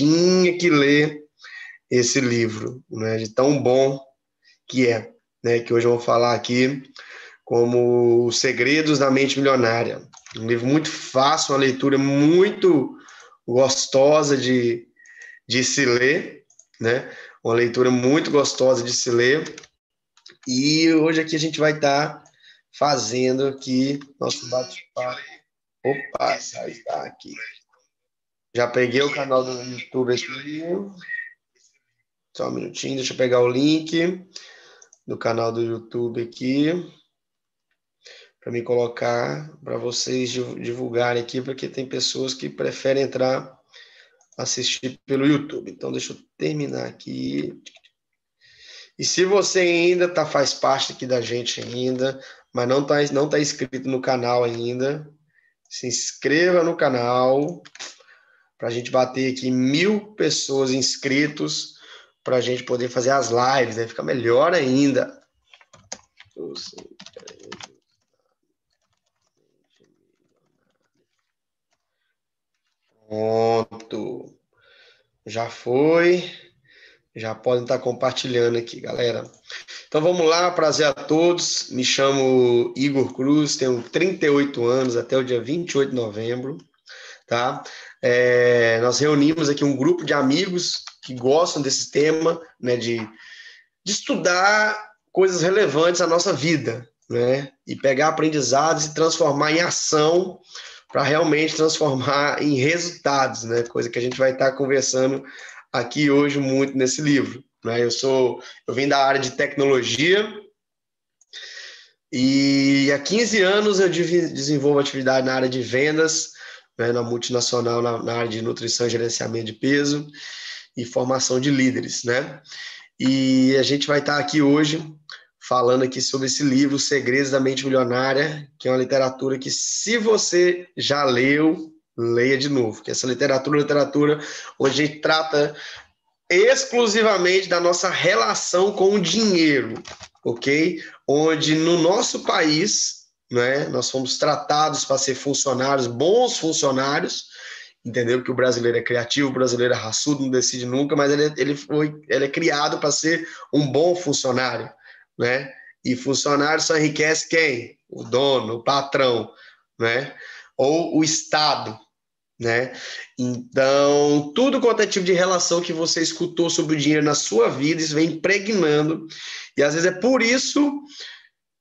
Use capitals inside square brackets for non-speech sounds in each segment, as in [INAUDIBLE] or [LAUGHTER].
tinha que ler esse livro, né, de tão bom que é, né, que hoje eu vou falar aqui como Os Segredos da Mente Milionária. Um livro muito fácil, uma leitura muito gostosa de, de se ler, né? Uma leitura muito gostosa de se ler. E hoje aqui a gente vai estar tá fazendo aqui nosso bate-papo. Opa, já está aqui. Já peguei o canal do YouTube aqui. Só um minutinho, deixa eu pegar o link do canal do YouTube aqui para me colocar, para vocês divulgarem aqui, porque tem pessoas que preferem entrar assistir pelo YouTube. Então, deixa eu terminar aqui. E se você ainda tá, faz parte aqui da gente ainda, mas não está não tá inscrito no canal ainda, se inscreva no canal para a gente bater aqui mil pessoas inscritos para a gente poder fazer as lives, né? Fica melhor ainda. Pronto. Já foi. Já podem estar compartilhando aqui, galera. Então vamos lá, prazer a todos. Me chamo Igor Cruz, tenho 38 anos até o dia 28 de novembro, tá? É, nós reunimos aqui um grupo de amigos que gostam desse tema, né, de, de estudar coisas relevantes à nossa vida, né? E pegar aprendizados e transformar em ação para realmente transformar em resultados, né? Coisa que a gente vai estar conversando aqui hoje muito nesse livro. Né? Eu sou, eu vim da área de tecnologia e há 15 anos eu desenvolvo atividade na área de vendas, né, na multinacional, na, na, área de nutrição e gerenciamento de peso e formação de líderes, né? E a gente vai estar aqui hoje falando aqui sobre esse livro, Segredos da Mente Milionária, que é uma literatura que, se você já leu, leia de novo, que essa literatura é literatura onde a gente trata exclusivamente da nossa relação com o dinheiro, ok? Onde no nosso país, né, nós fomos tratados para ser funcionários, bons funcionários, entendeu? Que o brasileiro é criativo, o brasileiro é raçudo, não decide nunca, mas ele, ele, foi, ele é criado para ser um bom funcionário né? E funcionário só enriquece quem? O dono, o patrão, né? Ou o Estado, né? Então, tudo quanto é tipo de relação que você escutou sobre o dinheiro na sua vida, isso vem impregnando. E às vezes é por isso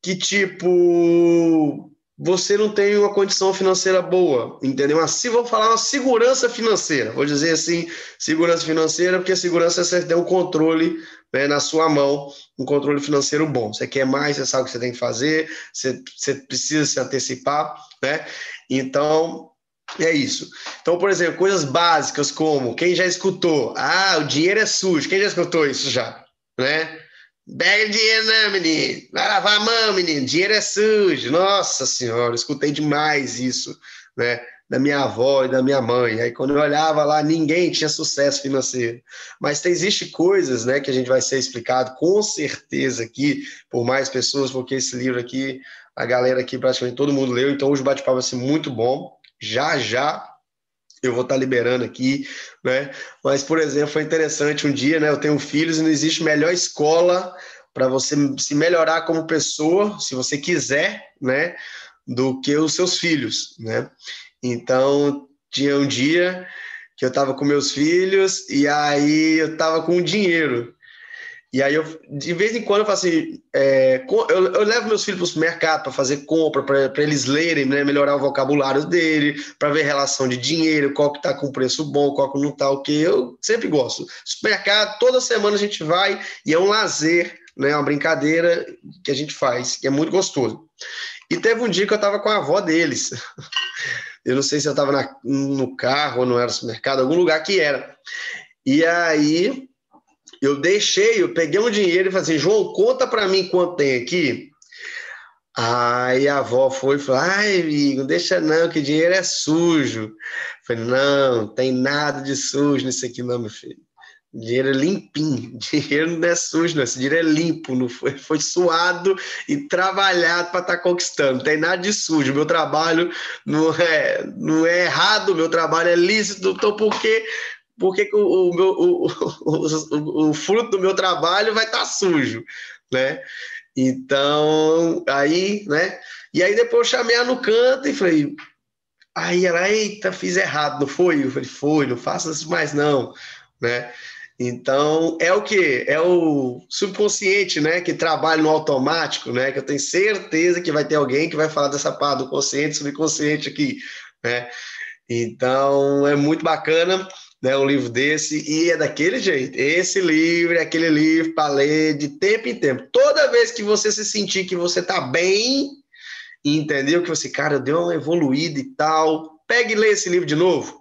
que, tipo, você não tem uma condição financeira boa, entendeu? Assim, vou falar uma segurança financeira, vou dizer assim, segurança financeira, porque segurança é você ter o controle né, na sua mão, um controle financeiro bom. Você quer mais, você sabe o que você tem que fazer, você, você precisa se antecipar, né? Então, é isso. Então, por exemplo, coisas básicas como, quem já escutou? Ah, o dinheiro é sujo. Quem já escutou isso já? Né? Pega dinheiro, não, menino. Vai lavar a mão, menino. Dinheiro é sujo. Nossa Senhora, escutei demais isso, né? Da minha avó e da minha mãe. Aí, quando eu olhava lá, ninguém tinha sucesso financeiro. Mas existe coisas, né, que a gente vai ser explicado com certeza aqui por mais pessoas, porque esse livro aqui, a galera aqui, praticamente todo mundo leu. Então, hoje o bate-papo vai ser muito bom. Já, já eu vou estar liberando aqui, né? Mas, por exemplo, foi interessante um dia, né? Eu tenho filhos e não existe melhor escola para você se melhorar como pessoa, se você quiser, né? Do que os seus filhos, né? Então, tinha um dia que eu estava com meus filhos e aí eu estava com dinheiro. E aí, eu, de vez em quando, eu faço assim: é, eu, eu, levo meus filhos para o supermercado para fazer compra, para eles lerem, né, melhorar o vocabulário dele, para ver relação de dinheiro, qual que está com preço bom, qual que não está, o que. Eu sempre gosto. Supermercado, toda semana a gente vai e é um lazer, né, uma brincadeira que a gente faz, que é muito gostoso. E teve um dia que eu estava com a avó deles. [LAUGHS] Eu não sei se eu estava no carro ou não era supermercado, algum lugar que era. E aí eu deixei, eu peguei um dinheiro e falei assim, João, conta para mim quanto tem aqui. Aí a avó foi e falou: ai, amigo, deixa não, que dinheiro é sujo. Eu falei: não, tem nada de sujo nisso aqui, não, meu filho. Dinheiro é limpinho, [LAUGHS] dinheiro não é sujo, não. Esse dinheiro é limpo, não foi, foi suado e trabalhado para estar tá conquistando. Não tem nada de sujo. Meu trabalho não é, não é errado, meu trabalho é lícito. Então, por que por que, que o, o, meu, o, o, fruto do meu trabalho vai estar tá sujo, né? Então, aí, né? E aí depois eu chamei ela no canto e falei, aí ela, eita, fiz errado, não foi? Eu falei, foi, não faça isso mais não, né? Então, é o que? É o subconsciente, né? Que trabalha no automático, né? Que eu tenho certeza que vai ter alguém que vai falar dessa parte do consciente, subconsciente aqui, né? Então, é muito bacana, né? Um livro desse, e é daquele jeito. Esse livro é aquele livro para ler de tempo em tempo. Toda vez que você se sentir que você tá bem, entendeu? Que você, cara, deu uma evoluída e tal, pegue e lê esse livro de novo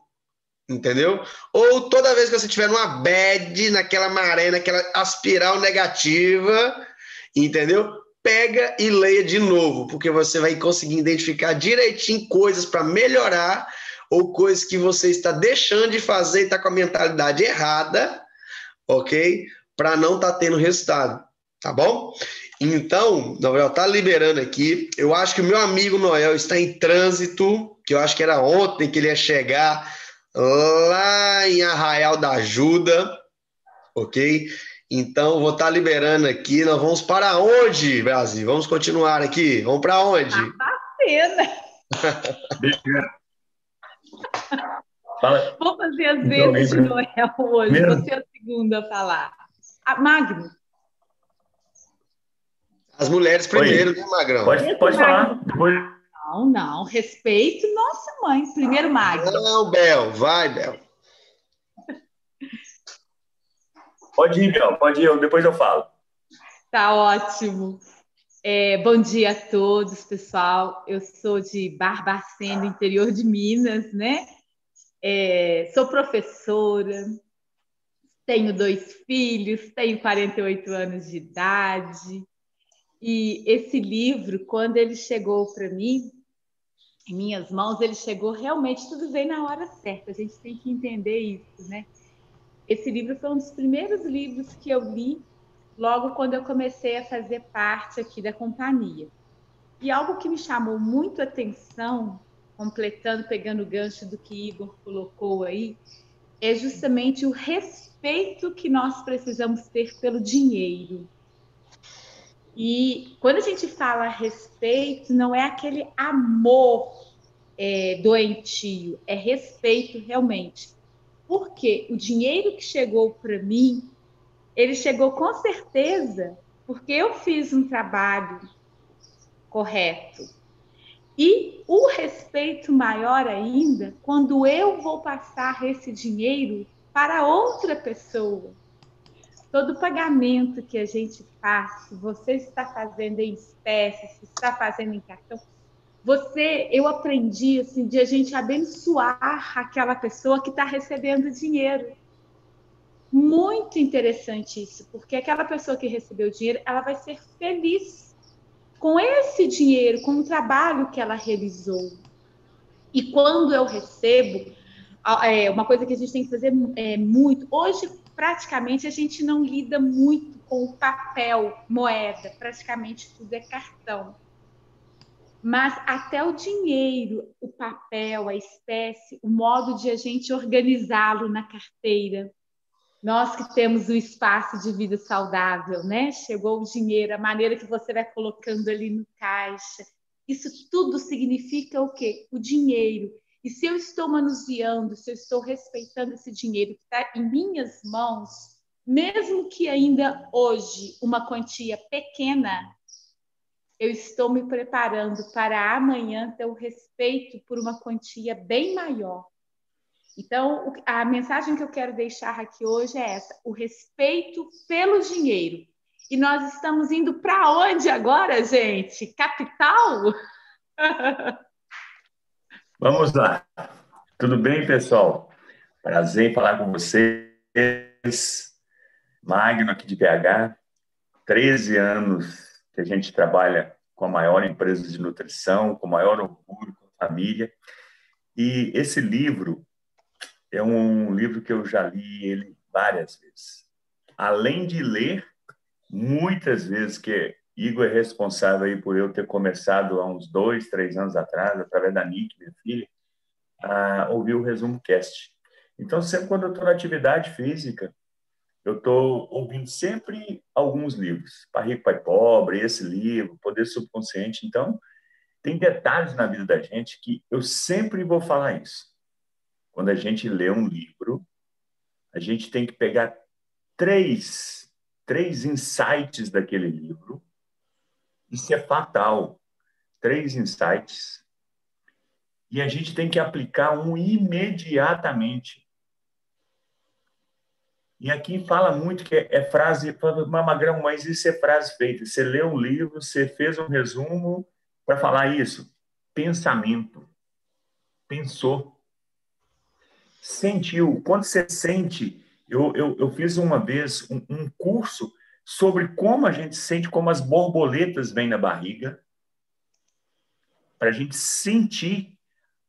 entendeu? Ou toda vez que você tiver numa bad, naquela maré, naquela aspiral negativa, entendeu? Pega e leia de novo, porque você vai conseguir identificar direitinho coisas para melhorar ou coisas que você está deixando de fazer e está com a mentalidade errada, ok? Para não estar tá tendo resultado, tá bom? Então, Noel está liberando aqui. Eu acho que o meu amigo Noel está em trânsito, que eu acho que era ontem que ele ia chegar lá em Arraial da Ajuda, ok? Então, vou estar tá liberando aqui. Nós vamos para onde, Brasil? Vamos continuar aqui. Vamos para onde? Tá pena. [LAUGHS] [LAUGHS] Fala. Vou fazer as então, vezes de Noel hoje. Primeiro. Você é o segundo a falar. Ah, Magno. As mulheres primeiro, né, Magrão? Pode, pode falar. Depois... Não, não. Respeito nossa mãe. Primeiro Magno. Não, Bel. Vai, Bel. Pode ir, Bel. Pode ir. Eu, depois eu falo. Tá ótimo. É, bom dia a todos, pessoal. Eu sou de Barbacena, interior de Minas, né? É, sou professora, tenho dois filhos, tenho 48 anos de idade. E esse livro, quando ele chegou para mim, em minhas mãos, ele chegou realmente, tudo veio na hora certa. A gente tem que entender isso, né? Esse livro foi um dos primeiros livros que eu li logo quando eu comecei a fazer parte aqui da companhia. E algo que me chamou muito atenção, completando, pegando o gancho do que Igor colocou aí, é justamente o respeito que nós precisamos ter pelo dinheiro. E quando a gente fala respeito, não é aquele amor é, doentio, é respeito realmente. Porque o dinheiro que chegou para mim, ele chegou com certeza porque eu fiz um trabalho correto. E o respeito maior ainda quando eu vou passar esse dinheiro para outra pessoa todo pagamento que a gente faz, você está fazendo em espécie, se está fazendo em cartão, você, eu aprendi assim de a gente abençoar aquela pessoa que está recebendo dinheiro. Muito interessante isso, porque aquela pessoa que recebeu dinheiro, ela vai ser feliz com esse dinheiro, com o trabalho que ela realizou. E quando eu recebo, é uma coisa que a gente tem que fazer é, muito. Hoje, praticamente a gente não lida muito com o papel, moeda, praticamente tudo é cartão. Mas até o dinheiro, o papel, a espécie, o modo de a gente organizá-lo na carteira. Nós que temos o espaço de vida saudável, né? Chegou o dinheiro, a maneira que você vai colocando ali no caixa. Isso tudo significa o quê? O dinheiro e se eu estou manuseando, se eu estou respeitando esse dinheiro que está em minhas mãos, mesmo que ainda hoje uma quantia pequena, eu estou me preparando para amanhã ter o respeito por uma quantia bem maior. Então, a mensagem que eu quero deixar aqui hoje é essa: o respeito pelo dinheiro. E nós estamos indo para onde agora, gente? Capital? [LAUGHS] Vamos lá. Tudo bem, pessoal? Prazer em falar com vocês. Magno aqui de BH. 13 anos que a gente trabalha com a maior empresa de nutrição, com o maior orgulho, com a família. E esse livro é um livro que eu já li ele várias vezes. Além de ler muitas vezes, que Igor é responsável aí por eu ter começado há uns dois, três anos atrás, através da Nick, minha filha, a ouvir o Resumo Cast. Então, sempre quando eu estou na atividade física, eu estou ouvindo sempre alguns livros. Pai Rico, Pai Pobre, esse livro, Poder Subconsciente. Então, tem detalhes na vida da gente que eu sempre vou falar isso. Quando a gente lê um livro, a gente tem que pegar três, três insights daquele livro. Isso é fatal. Três insights. E a gente tem que aplicar um imediatamente. E aqui fala muito que é, é frase, Magrão, mas isso é frase feita. Você leu um livro, você fez um resumo para falar isso. Pensamento. Pensou sentiu. Quando você sente, eu, eu, eu fiz uma vez um, um curso sobre como a gente sente, como as borboletas vêm na barriga, para a gente sentir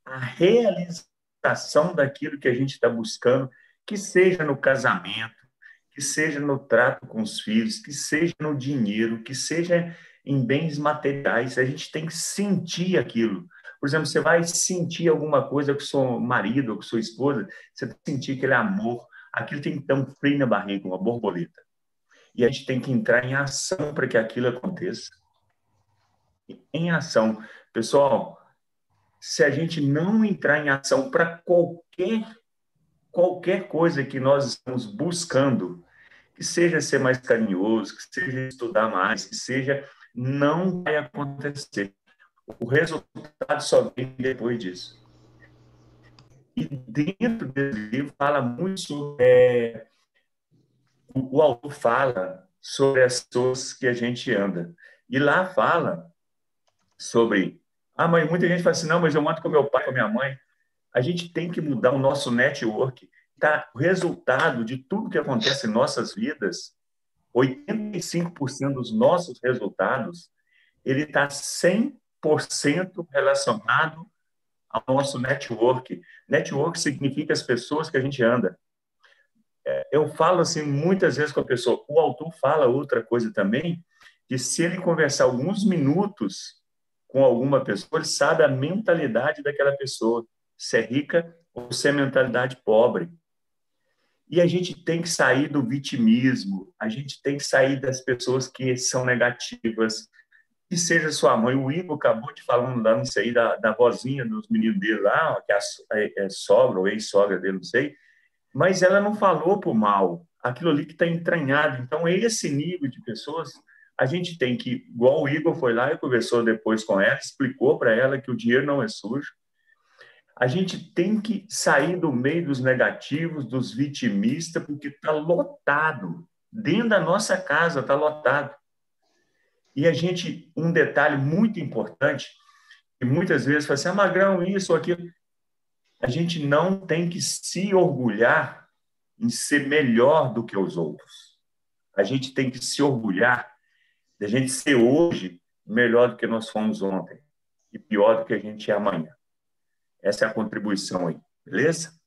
a realização daquilo que a gente está buscando, que seja no casamento, que seja no trato com os filhos, que seja no dinheiro, que seja em bens materiais, a gente tem que sentir aquilo. Por exemplo, você vai sentir alguma coisa com seu marido ou com sua esposa, você que sentir aquele amor, aquilo tem que dar um frio na barriga, uma borboleta. E a gente tem que entrar em ação para que aquilo aconteça. Em ação. Pessoal, se a gente não entrar em ação para qualquer qualquer coisa que nós estamos buscando, que seja ser mais carinhoso, que seja estudar mais, que seja, não vai acontecer. O resultado só vem depois disso. E dentro desse livro fala muito sobre. É, o, autor fala sobre as pessoas que a gente anda. E lá fala sobre. Ah, mas muita gente fala assim: não, mas eu mando com meu pai, com minha mãe. A gente tem que mudar o nosso network. Tá? O resultado de tudo que acontece em nossas vidas, 85% dos nossos resultados, ele está 100 100% relacionado ao nosso network. Network significa as pessoas que a gente anda. É, eu falo assim muitas vezes com a pessoa, o autor fala outra coisa também, que se ele conversar alguns minutos com alguma pessoa, ele sabe a mentalidade daquela pessoa, se é rica ou se é mentalidade pobre. E a gente tem que sair do vitimismo, a gente tem que sair das pessoas que são negativas, que seja sua mãe. O Igor acabou de falando lá, não sei, da, da vozinha dos meninos dele lá, que é, é, é sogra ou ex-sogra dele, não sei, mas ela não falou por mal, aquilo ali que está entranhado. Então, esse nível de pessoas, a gente tem que, igual o Igor foi lá e conversou depois com ela, explicou para ela que o dinheiro não é sujo. A gente tem que sair do meio dos negativos, dos vitimistas, porque está lotado. Dentro da nossa casa está lotado. E a gente, um detalhe muito importante, que muitas vezes fala assim, ah, magrão, isso ou aquilo. A gente não tem que se orgulhar em ser melhor do que os outros. A gente tem que se orgulhar de a gente ser hoje melhor do que nós fomos ontem e pior do que a gente é amanhã. Essa é a contribuição aí, beleza?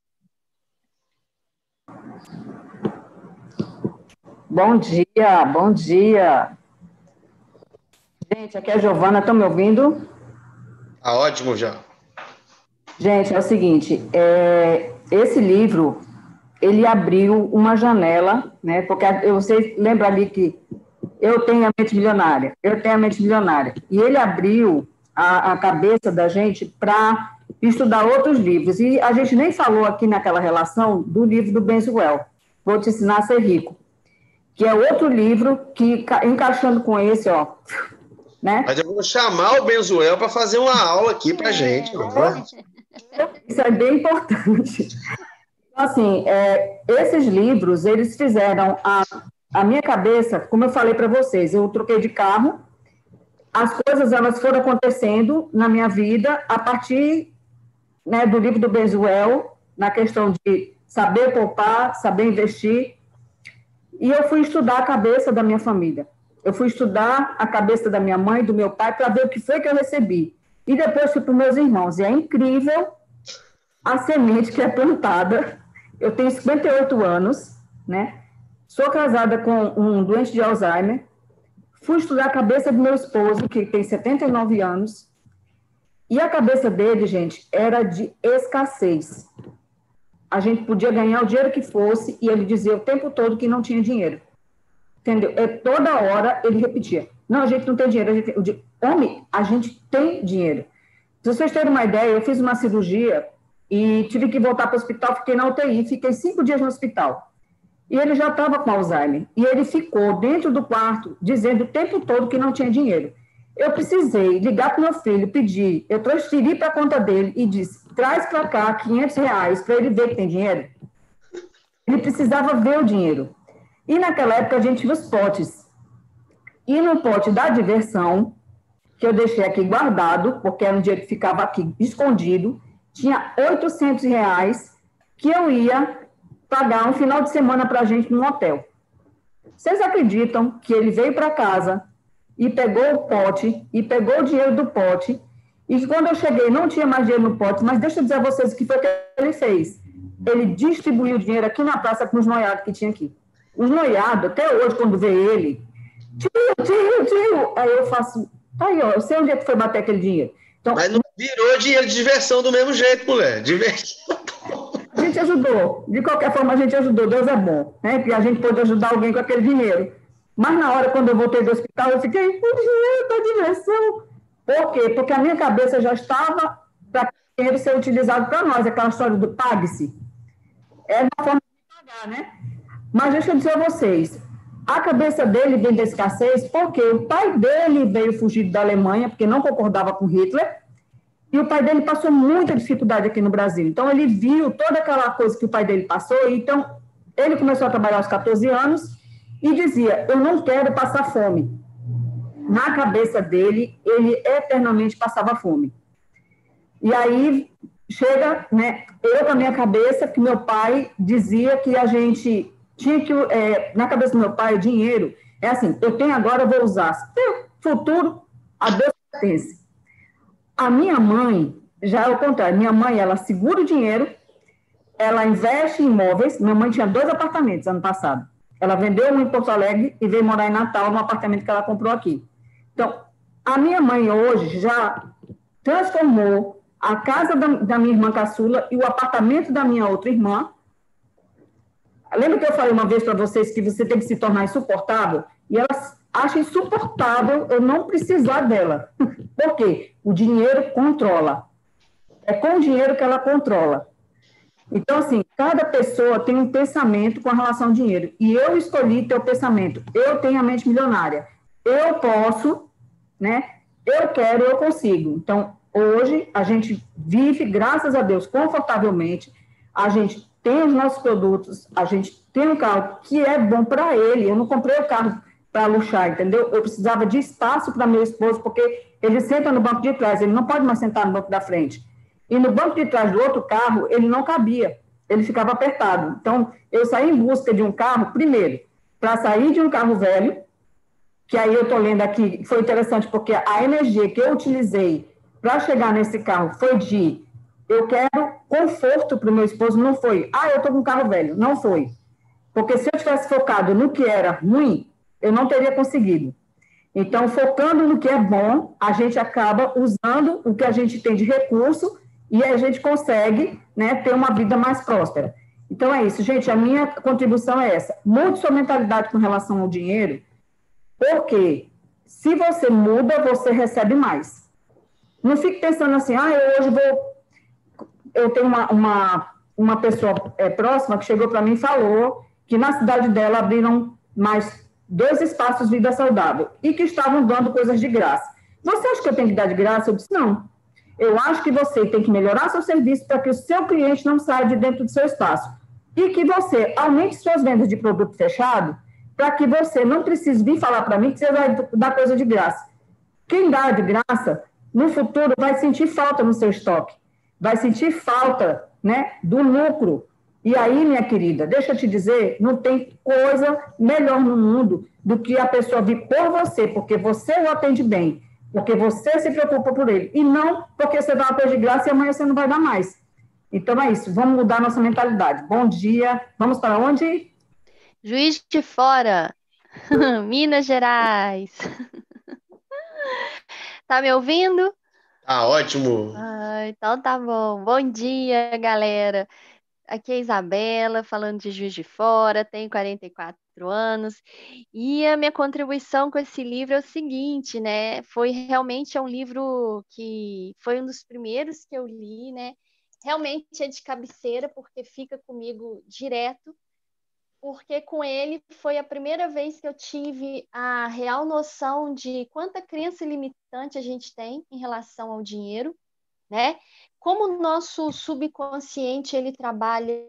Bom dia, bom dia. Gente, aqui é a Giovana, estão me ouvindo? Tá ótimo já. Gente, é o seguinte, é, esse livro, ele abriu uma janela, né? Porque você lembra ali que eu tenho a mente milionária, eu tenho a mente milionária. E ele abriu a, a cabeça da gente para estudar outros livros. E a gente nem falou aqui naquela relação do livro do Benzuel, Vou Te Ensinar a Ser Rico, que é outro livro que, encaixando com esse, ó, né? Mas eu vou chamar o Benzuel para fazer uma aula aqui para gente. Isso é bem importante. Então, assim, é, esses livros, eles fizeram a, a minha cabeça, como eu falei para vocês, eu troquei de carro, as coisas elas foram acontecendo na minha vida a partir né, do livro do Benzuel, na questão de saber poupar, saber investir, e eu fui estudar a cabeça da minha família. Eu fui estudar a cabeça da minha mãe do meu pai para ver o que foi que eu recebi. E depois fui para os meus irmãos. E é incrível a semente que é plantada. Eu tenho 58 anos, né? Sou casada com um doente de Alzheimer. Fui estudar a cabeça do meu esposo, que tem 79 anos. E a cabeça dele, gente, era de escassez. a gente podia ganhar o dinheiro que fosse, e ele dizia o tempo todo que não tinha dinheiro. Entendeu? É, toda hora ele repetia: não, a gente não tem dinheiro. A gente tem... Homem, a gente tem dinheiro. Se vocês terem uma ideia, eu fiz uma cirurgia e tive que voltar para o hospital, fiquei na UTI, fiquei cinco dias no hospital. E ele já estava com Alzheimer. E ele ficou dentro do quarto, dizendo o tempo todo que não tinha dinheiro. Eu precisei ligar para meu filho, pedir, eu transferi para a conta dele e disse: traz para cá 500 reais para ele ver que tem dinheiro. Ele precisava ver o dinheiro. E naquela época a gente tinha os potes. E no pote da diversão, que eu deixei aqui guardado, porque era um dia que ficava aqui escondido, tinha 800 reais que eu ia pagar um final de semana para a gente num hotel. Vocês acreditam que ele veio para casa e pegou o pote, e pegou o dinheiro do pote, e quando eu cheguei não tinha mais dinheiro no pote, mas deixa eu dizer a vocês o que foi que ele fez. Ele distribuiu o dinheiro aqui na praça com os noiados que tinha aqui. Os noiados, até hoje, quando vê ele, tio, tio, tio, aí eu faço, tá aí, ó, eu sei onde é que foi bater aquele dinheiro. Então, mas não virou dinheiro de diversão do mesmo jeito, mulher. Diversão. A gente ajudou. De qualquer forma, a gente ajudou. Deus é bom, né? Porque a gente pôde ajudar alguém com aquele dinheiro. Mas na hora, quando eu voltei do hospital, eu fiquei, o dinheiro da diversão. Por quê? Porque a minha cabeça já estava para o dinheiro ser utilizado para nós, aquela história do pague-se. É uma forma de pagar, né? Mas deixa eu dizer a vocês, a cabeça dele vem da escassez porque o pai dele veio fugir da Alemanha, porque não concordava com Hitler, e o pai dele passou muita dificuldade aqui no Brasil. Então, ele viu toda aquela coisa que o pai dele passou, então, ele começou a trabalhar aos 14 anos, e dizia: Eu não quero passar fome. Na cabeça dele, ele eternamente passava fome. E aí chega, né, eu com a minha cabeça, que meu pai dizia que a gente tinha que, é, na cabeça do meu pai, o dinheiro é assim: eu tenho agora, eu vou usar. Futuro, a Deus pertence. A minha mãe, já é o contrário, minha mãe, ela segura o dinheiro, ela investe em imóveis. Minha mãe tinha dois apartamentos ano passado. Ela vendeu um em Porto Alegre e veio morar em Natal, no apartamento que ela comprou aqui. Então, a minha mãe hoje já transformou a casa da, da minha irmã caçula e o apartamento da minha outra irmã. Lembra que eu falei uma vez para vocês que você tem que se tornar insuportável? E elas acham insuportável eu não precisar dela. [LAUGHS] Por quê? O dinheiro controla. É com o dinheiro que ela controla. Então, assim, cada pessoa tem um pensamento com relação ao dinheiro. E eu escolhi ter o pensamento. Eu tenho a mente milionária. Eu posso, né? Eu quero, eu consigo. Então, hoje, a gente vive, graças a Deus, confortavelmente. A gente tem os nossos produtos, a gente tem um carro que é bom para ele. Eu não comprei o carro para luxar, entendeu? Eu precisava de espaço para meu esposo, porque ele senta no banco de trás, ele não pode mais sentar no banco da frente. E no banco de trás do outro carro, ele não cabia, ele ficava apertado. Então, eu saí em busca de um carro, primeiro, para sair de um carro velho, que aí eu estou lendo aqui, foi interessante, porque a energia que eu utilizei para chegar nesse carro foi de eu quero conforto para o meu esposo, não foi, ah, eu estou com um carro velho, não foi. Porque se eu tivesse focado no que era ruim, eu não teria conseguido. Então, focando no que é bom, a gente acaba usando o que a gente tem de recurso e a gente consegue né, ter uma vida mais próspera. Então é isso, gente. A minha contribuição é essa. Mude sua mentalidade com relação ao dinheiro, porque se você muda, você recebe mais. Não fique pensando assim, ah, eu hoje vou. Eu tenho uma, uma, uma pessoa é, próxima que chegou para mim e falou que na cidade dela abriram mais dois espaços de vida saudável e que estavam dando coisas de graça. Você acha que eu tenho que dar de graça? Eu disse, não. Eu acho que você tem que melhorar seu serviço para que o seu cliente não saia de dentro do seu espaço. E que você aumente suas vendas de produto fechado para que você não precise vir falar para mim que você vai dar coisa de graça. Quem dá de graça, no futuro, vai sentir falta no seu estoque, vai sentir falta né, do lucro. E aí, minha querida, deixa eu te dizer, não tem coisa melhor no mundo do que a pessoa vir por você, porque você o atende bem porque você se preocupa por ele, e não porque você dá uma coisa de graça e amanhã você não vai dar mais. Então é isso, vamos mudar nossa mentalidade. Bom dia, vamos para onde? Juiz de Fora, [LAUGHS] Minas Gerais. [LAUGHS] tá me ouvindo? Tá ótimo. Ah, então tá bom. Bom dia, galera. aqui é a Isabela, falando de Juiz de Fora, tenho 44 anos, e a minha contribuição com esse livro é o seguinte, né? Foi realmente é um livro que foi um dos primeiros que eu li, né? Realmente é de cabeceira, porque fica comigo direto, porque com ele foi a primeira vez que eu tive a real noção de quanta crença limitante a gente tem em relação ao dinheiro, né? Como o nosso subconsciente ele trabalha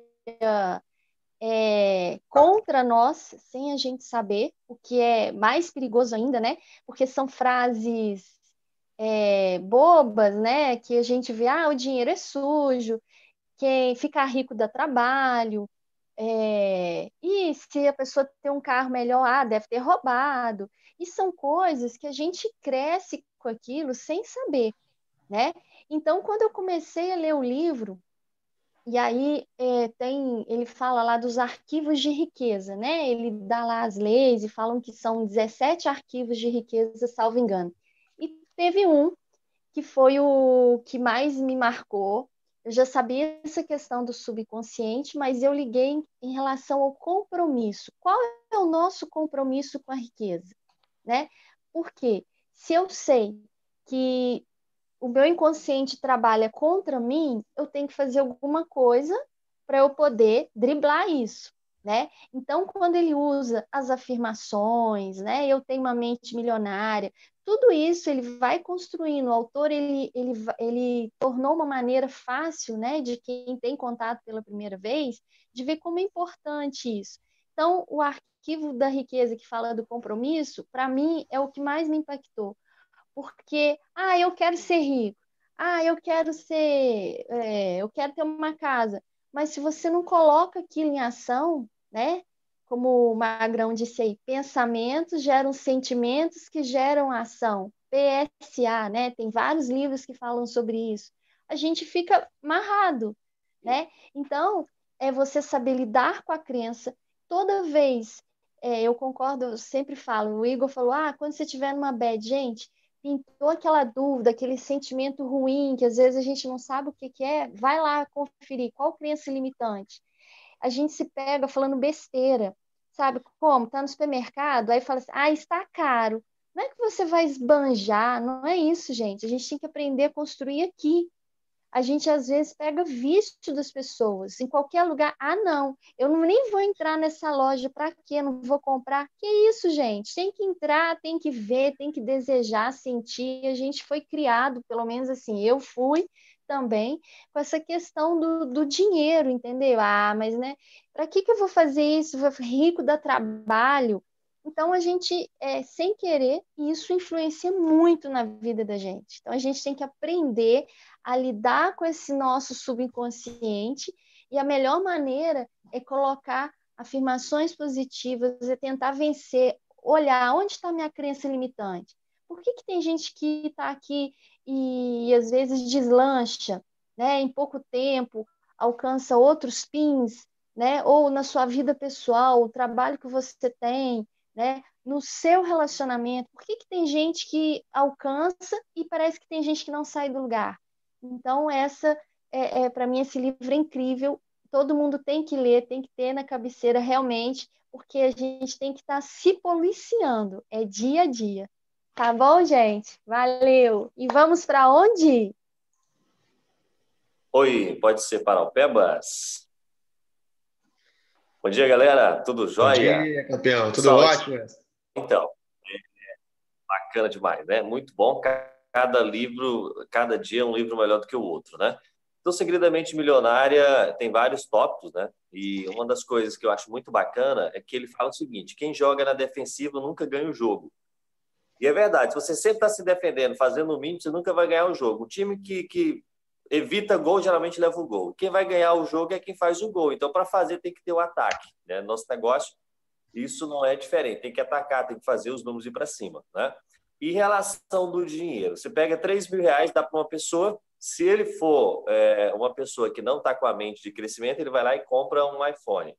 é, contra nós, sem a gente saber, o que é mais perigoso ainda, né? Porque são frases é, bobas, né? Que a gente vê, ah, o dinheiro é sujo, quem ficar rico dá trabalho, é, e se a pessoa tem um carro melhor, ah, deve ter roubado. E são coisas que a gente cresce com aquilo sem saber, né? Então, quando eu comecei a ler o livro, e aí é, tem, ele fala lá dos arquivos de riqueza, né? Ele dá lá as leis e falam que são 17 arquivos de riqueza, salvo engano. E teve um que foi o que mais me marcou, eu já sabia essa questão do subconsciente, mas eu liguei em relação ao compromisso. Qual é o nosso compromisso com a riqueza? Né? Porque se eu sei que o meu inconsciente trabalha contra mim, eu tenho que fazer alguma coisa para eu poder driblar isso. Né? Então, quando ele usa as afirmações, né? Eu tenho uma mente milionária, tudo isso ele vai construindo. O autor ele, ele, ele tornou uma maneira fácil, né, de quem tem contato pela primeira vez, de ver como é importante isso. Então, o arquivo da riqueza que fala do compromisso, para mim é o que mais me impactou, porque ah, eu quero ser rico, ah, eu quero ser, é, eu quero ter uma casa, mas se você não coloca aquilo em ação, né? Como o Magrão disse aí, pensamentos geram sentimentos que geram ação. PSA, né? Tem vários livros que falam sobre isso. A gente fica amarrado, né? Então, é você saber lidar com a crença. Toda vez, é, eu concordo, eu sempre falo, o Igor falou, ah, quando você estiver numa bad, gente, pintou aquela dúvida, aquele sentimento ruim, que às vezes a gente não sabe o que, que é, vai lá conferir qual crença limitante. A gente se pega falando besteira sabe como? Tá no supermercado, aí fala assim, ah, está caro. Não é que você vai esbanjar, não é isso, gente. A gente tem que aprender a construir aqui. A gente às vezes pega visto das pessoas em qualquer lugar. Ah, não, eu nem vou entrar nessa loja para quê? Não vou comprar. Que isso, gente? Tem que entrar, tem que ver, tem que desejar, sentir. A gente foi criado, pelo menos assim, eu fui também com essa questão do, do dinheiro, entendeu? Ah, mas né, para que, que eu vou fazer isso? Rico dá trabalho. Então, a gente, é, sem querer, isso influencia muito na vida da gente. Então, a gente tem que aprender a lidar com esse nosso subconsciente, e a melhor maneira é colocar afirmações positivas, é tentar vencer, olhar onde está minha crença limitante. Por que, que tem gente que está aqui e às vezes deslancha, né, em pouco tempo, alcança outros pins, né, ou na sua vida pessoal, o trabalho que você tem, né, no seu relacionamento. Por que, que tem gente que alcança e parece que tem gente que não sai do lugar? Então, essa é, é para mim esse livro é incrível. Todo mundo tem que ler, tem que ter na cabeceira realmente, porque a gente tem que estar tá se policiando, é dia a dia. Tá bom, gente? Valeu. E vamos para onde? Oi, pode ser para o Pebas? Bom dia, galera. Tudo jóia? Bom dia, campeão. Tudo ótimo. Então, é bacana demais, né? Muito bom. Cada livro, cada dia é um livro melhor do que o outro, né? Então, Segredamente Milionária tem vários tópicos, né? E uma das coisas que eu acho muito bacana é que ele fala o seguinte: quem joga na defensiva nunca ganha o jogo. E é verdade, se você sempre está se defendendo, fazendo o mínimo, você nunca vai ganhar o jogo. O time que, que evita gol geralmente leva o gol. Quem vai ganhar o jogo é quem faz o gol. Então, para fazer, tem que ter o ataque. Né? Nosso negócio, isso não é diferente. Tem que atacar, tem que fazer os números ir para cima. Né? E relação do dinheiro. Você pega 3 mil reais, dá para uma pessoa. Se ele for é, uma pessoa que não está com a mente de crescimento, ele vai lá e compra um iPhone.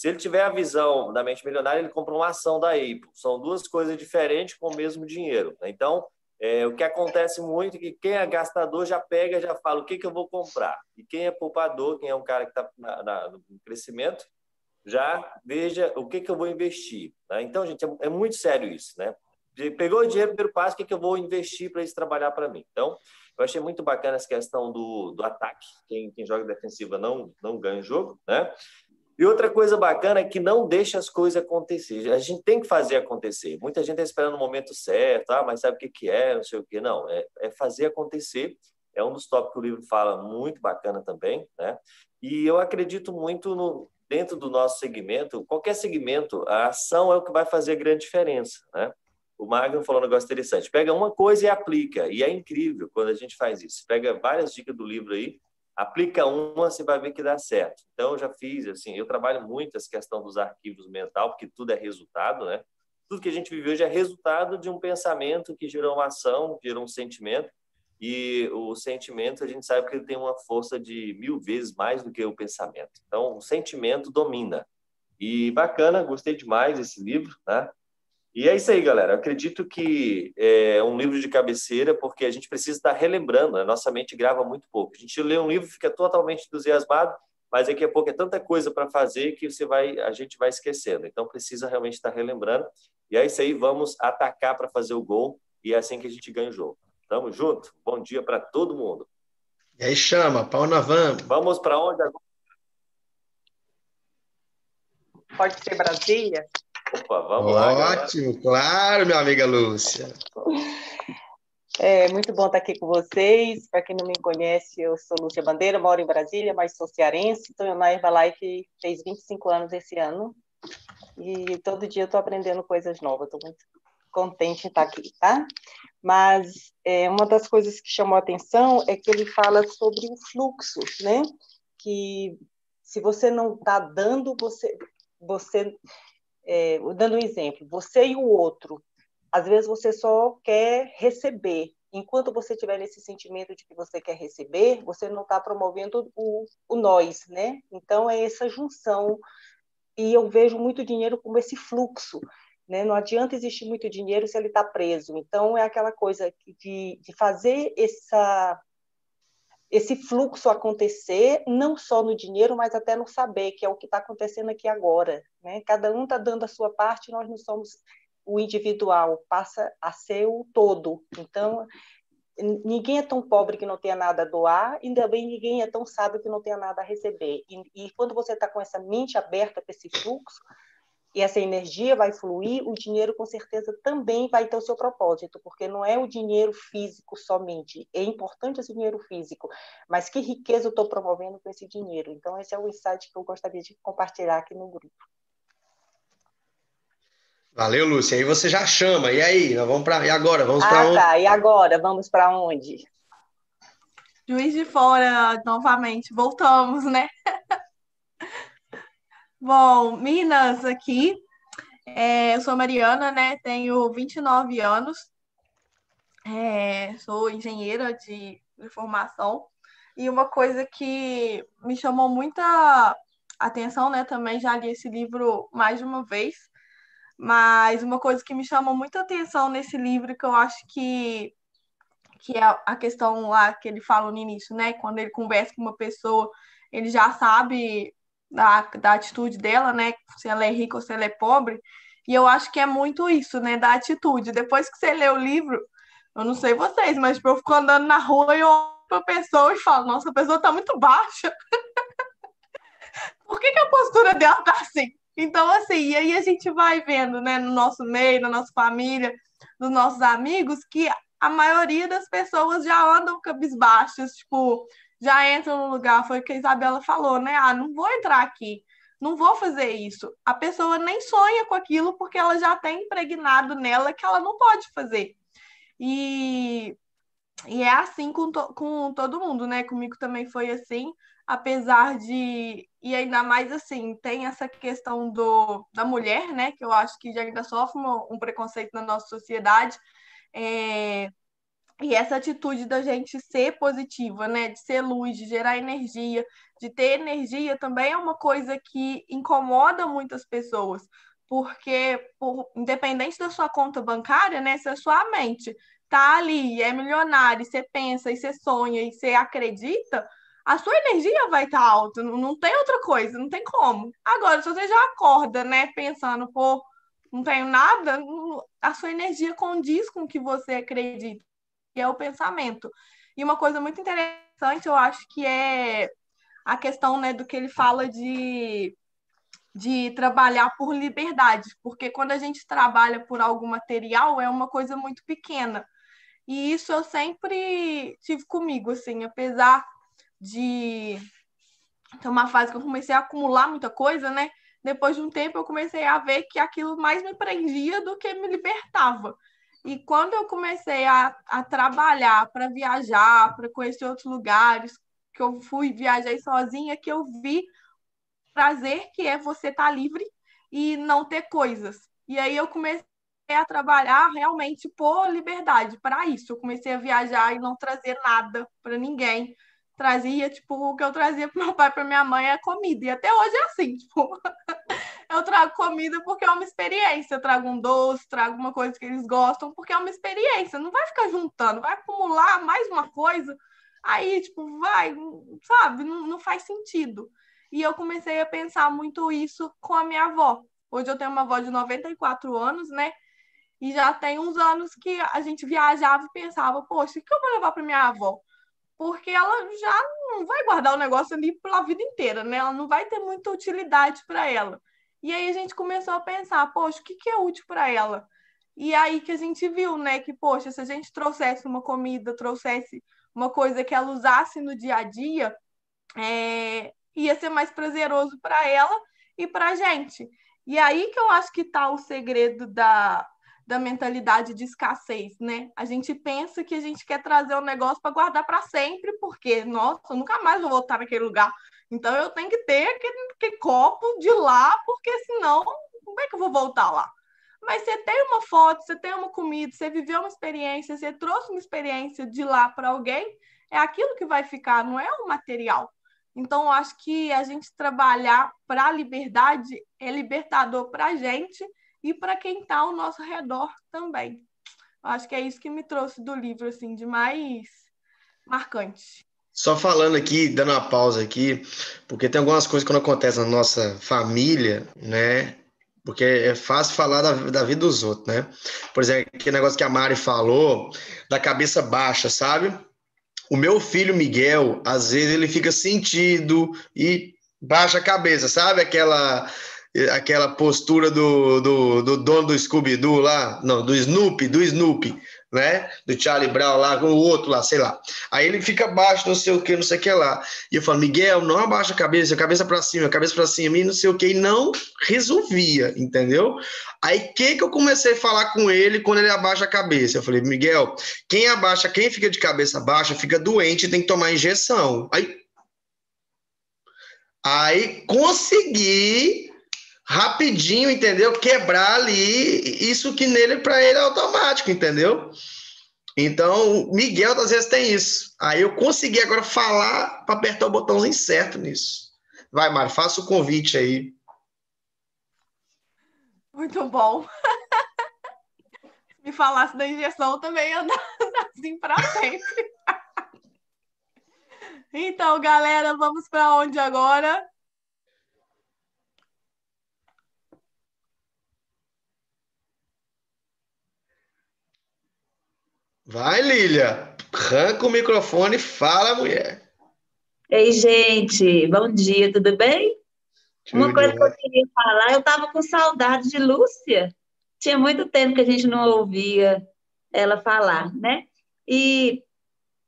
Se ele tiver a visão da mente milionária, ele compra uma ação da Apple. São duas coisas diferentes com o mesmo dinheiro. Né? Então, É, o que acontece muito é que quem é gastador já pega, já fala o que, que eu vou comprar. E quem é poupador, quem é um cara que está no crescimento, já veja o que, que eu vou investir. Né? Então, gente, é, é, muito sério isso. Né? Pegou o dinheiro, primeiro passo, o que, que eu vou investir para isso trabalhar para mim? Então, eu achei muito bacana essa questão do, do ataque. Quem, quem joga defensiva não, não ganha o jogo. Né? E outra coisa bacana é que não deixa as coisas acontecer. A gente tem que fazer acontecer. Muita gente está esperando o momento certo, ah, mas sabe o que, que é, não sei o que. Não, é, é fazer acontecer. É um dos tópicos que o livro fala, muito bacana também. Né? E eu acredito muito no, dentro do nosso segmento, qualquer segmento, a ação é o que vai fazer a grande diferença. Né? O Magno falou um negócio interessante. Pega uma coisa e aplica. E é incrível quando a gente faz isso. Pega várias dicas do livro aí aplica uma, você vai ver que dá certo. Então, eu já fiz, assim, eu trabalho muito essa questão dos arquivos mental, porque tudo é resultado, né? Tudo que a gente vive hoje é resultado de um pensamento que gerou uma ação, gerou um sentimento, e o sentimento, a gente sabe que ele tem uma força de mil vezes mais do que o pensamento. Então, o sentimento domina. E bacana, gostei demais desse livro, né? E é isso aí, galera. Eu acredito que é um livro de cabeceira, porque a gente precisa estar relembrando, a nossa mente grava muito pouco. A gente lê um livro, fica totalmente entusiasmado, mas daqui a pouco é tanta coisa para fazer que você vai, a gente vai esquecendo. Então precisa realmente estar relembrando. E é isso aí, vamos atacar para fazer o gol e é assim que a gente ganha o jogo. Tamo junto. Bom dia para todo mundo. E aí chama, pau na van. Vamos para onde agora? Pode ser Brasília? Opa, vamos Ótimo, lá. Ótimo, claro, minha amiga Lúcia. É muito bom estar aqui com vocês. Para quem não me conhece, eu sou Lúcia Bandeira, moro em Brasília, mas sou cearense. Estou na Herbalife fez 25 anos esse ano. E todo dia eu estou aprendendo coisas novas. Estou muito contente em estar aqui, tá? Mas é, uma das coisas que chamou a atenção é que ele fala sobre o fluxo, né? Que se você não está dando, você, você é, dando um exemplo, você e o outro, às vezes você só quer receber. Enquanto você tiver esse sentimento de que você quer receber, você não está promovendo o, o nós, né? Então é essa junção. E eu vejo muito dinheiro como esse fluxo. Né? Não adianta existir muito dinheiro se ele está preso. Então é aquela coisa de, de fazer essa esse fluxo acontecer, não só no dinheiro, mas até no saber, que é o que está acontecendo aqui agora. Né? Cada um está dando a sua parte, nós não somos o individual, passa a ser o todo. Então, ninguém é tão pobre que não tenha nada a doar, e também ninguém é tão sábio que não tenha nada a receber. E, e quando você está com essa mente aberta para esse fluxo, e essa energia vai fluir, o dinheiro com certeza também vai ter o seu propósito, porque não é o dinheiro físico somente. É importante esse dinheiro físico, mas que riqueza eu estou promovendo com esse dinheiro? Então, esse é o insight que eu gostaria de compartilhar aqui no grupo. Valeu, Lúcia. Aí você já chama. E aí, nós vamos para e agora? Vamos ah, para onde? Tá. E agora, vamos para onde? Juiz de Fora, novamente, voltamos, né? [LAUGHS] Bom, Minas aqui. É, eu sou Mariana, né? Tenho 29 anos. É, sou engenheira de, de formação. E uma coisa que me chamou muita atenção, né? Também já li esse livro mais de uma vez. Mas uma coisa que me chamou muita atenção nesse livro, que eu acho que, que é a questão lá que ele fala no início, né? Quando ele conversa com uma pessoa, ele já sabe da, da atitude dela, né? Se ela é rica ou se ela é pobre. E eu acho que é muito isso, né? Da atitude. Depois que você lê o livro, eu não sei vocês, mas tipo, eu fico andando na rua e eu olho pra pessoa e falo, nossa, a pessoa tá muito baixa. [LAUGHS] Por que, que a postura dela tá assim? Então, assim, e aí a gente vai vendo, né, no nosso meio, na nossa família, nos nossos amigos, que a maioria das pessoas já andam cabisbaixas, tipo, já entra no lugar, foi o que a Isabela falou, né? Ah, não vou entrar aqui, não vou fazer isso. A pessoa nem sonha com aquilo porque ela já tem impregnado nela que ela não pode fazer. E, e é assim com, to, com todo mundo, né? Comigo também foi assim, apesar de. E ainda mais assim, tem essa questão do, da mulher, né? Que eu acho que já ainda sofre um, um preconceito na nossa sociedade. É, e essa atitude da gente ser positiva, né, de ser luz, de gerar energia, de ter energia também é uma coisa que incomoda muitas pessoas, porque por, independente da sua conta bancária, né, se a sua mente tá ali, é milionário, você pensa, e você sonha, e você acredita, a sua energia vai estar tá alta, não, não tem outra coisa, não tem como. Agora, se você já acorda, né, pensando, pô, não tenho nada, a sua energia condiz com o que você acredita, que é o pensamento. E uma coisa muito interessante, eu acho que é a questão né, do que ele fala de, de trabalhar por liberdade, porque quando a gente trabalha por algo material, é uma coisa muito pequena. E isso eu sempre tive comigo, assim, apesar de ter uma fase que eu comecei a acumular muita coisa, né? Depois de um tempo eu comecei a ver que aquilo mais me prendia do que me libertava. E quando eu comecei a, a trabalhar para viajar, para conhecer outros lugares, que eu fui viajar sozinha, que eu vi prazer que é você estar tá livre e não ter coisas. E aí eu comecei a trabalhar realmente por liberdade, para isso. Eu comecei a viajar e não trazer nada para ninguém. Trazia, tipo, o que eu trazia para meu pai, para minha mãe é comida. E até hoje é assim, tipo, [LAUGHS] eu trago comida porque é uma experiência. Eu trago um doce, trago uma coisa que eles gostam, porque é uma experiência. Não vai ficar juntando, vai acumular mais uma coisa. Aí, tipo, vai, sabe? Não, não faz sentido. E eu comecei a pensar muito isso com a minha avó. Hoje eu tenho uma avó de 94 anos, né? E já tem uns anos que a gente viajava e pensava, poxa, o que eu vou levar para minha avó? Porque ela já não vai guardar o negócio ali pela vida inteira, né? Ela não vai ter muita utilidade para ela. E aí a gente começou a pensar, poxa, o que, que é útil para ela? E aí que a gente viu, né, que, poxa, se a gente trouxesse uma comida, trouxesse uma coisa que ela usasse no dia a dia, é, ia ser mais prazeroso para ela e para a gente. E aí que eu acho que está o segredo da, da mentalidade de escassez, né? A gente pensa que a gente quer trazer um negócio para guardar para sempre, porque, nossa, nunca mais vou voltar naquele lugar. Então eu tenho que ter aquele, aquele copo de lá, porque senão, como é que eu vou voltar lá? Mas você tem uma foto, você tem uma comida, você viveu uma experiência, você trouxe uma experiência de lá para alguém, é aquilo que vai ficar, não é o material. Então, eu acho que a gente trabalhar para a liberdade é libertador para a gente e para quem está ao nosso redor também. Eu acho que é isso que me trouxe do livro, assim, de mais marcante. Só falando aqui, dando uma pausa aqui, porque tem algumas coisas que não acontecem na nossa família, né? Porque é fácil falar da, da vida dos outros, né? Por exemplo, aquele negócio que a Mari falou, da cabeça baixa, sabe? O meu filho Miguel, às vezes, ele fica sentido e baixa a cabeça, sabe? Aquela aquela postura do, do, do dono do Scooby-Doo lá, não, do Snoopy, do Snoopy, né? Do Charlie Brown lá, com o outro lá, sei lá. Aí ele fica baixo, não sei o que, não sei o que lá. E eu falo, Miguel, não abaixa a cabeça, cabeça para cima, cabeça para cima, e não sei o que, e não resolvia, entendeu? Aí que que eu comecei a falar com ele quando ele abaixa a cabeça? Eu falei, Miguel, quem abaixa, quem fica de cabeça baixa, fica doente, tem que tomar injeção. Aí Aí consegui rapidinho, entendeu? Quebrar ali isso que nele para ele é automático, entendeu? Então, Miguel às vezes tem isso. Aí eu consegui agora falar para apertar o botãozinho certo nisso. Vai, Mário, faça o convite aí. Muito bom. [LAUGHS] Me falasse da injeção, também dar [LAUGHS] assim para sempre. [LAUGHS] então, galera, vamos para onde agora? Vai, Lília. Arranca o microfone e fala, mulher. Ei, gente, bom dia, tudo bem? Tudo Uma coisa que eu queria falar, eu estava com saudade de Lúcia. Tinha muito tempo que a gente não ouvia ela falar, né? E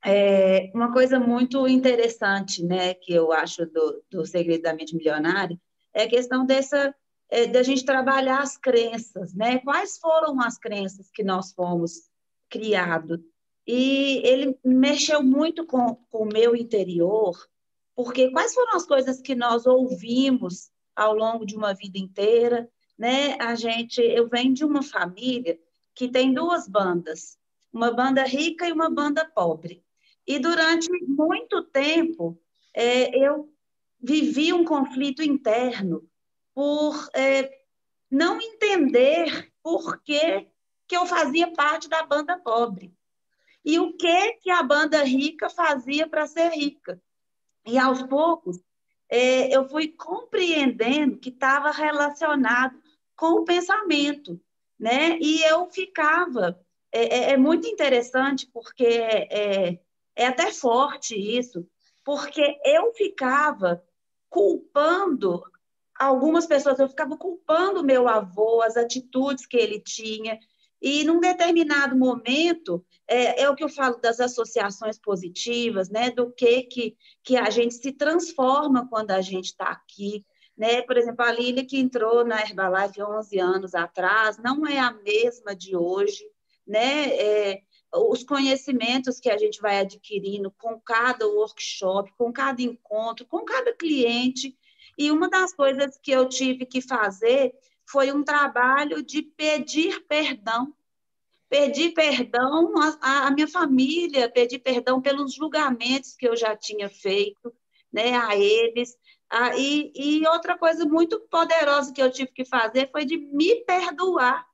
é, uma coisa muito interessante, né, que eu acho do, do Segredo da Mente Milionária, é a questão dessa, é, da gente trabalhar as crenças, né? Quais foram as crenças que nós fomos criado. E ele mexeu muito com, com o meu interior, porque quais foram as coisas que nós ouvimos ao longo de uma vida inteira, né? A gente, eu venho de uma família que tem duas bandas, uma banda rica e uma banda pobre. E durante muito tempo é, eu vivi um conflito interno por é, não entender por que que eu fazia parte da banda pobre. e o que que a banda rica fazia para ser rica. E aos poucos é, eu fui compreendendo que estava relacionado com o pensamento, né? E eu ficava é, é, é muito interessante porque é, é até forte isso, porque eu ficava culpando algumas pessoas, eu ficava culpando meu avô, as atitudes que ele tinha, e num determinado momento, é, é, o que eu falo das associações positivas, né? Do que, que, que a gente se transforma quando a gente está aqui. Né? Por exemplo, a Lília que entrou na Herbalife 11 anos atrás, não é a mesma de hoje. Né? É, os conhecimentos que a gente vai adquirindo com cada workshop, com cada encontro, com cada cliente. E uma das coisas que eu tive que fazer foi um trabalho de pedir perdão. Pedir perdão à, minha família, pedir perdão pelos julgamentos que eu já tinha feito né, a eles. Ah, e, e outra coisa muito poderosa que eu tive que fazer foi de me perdoar,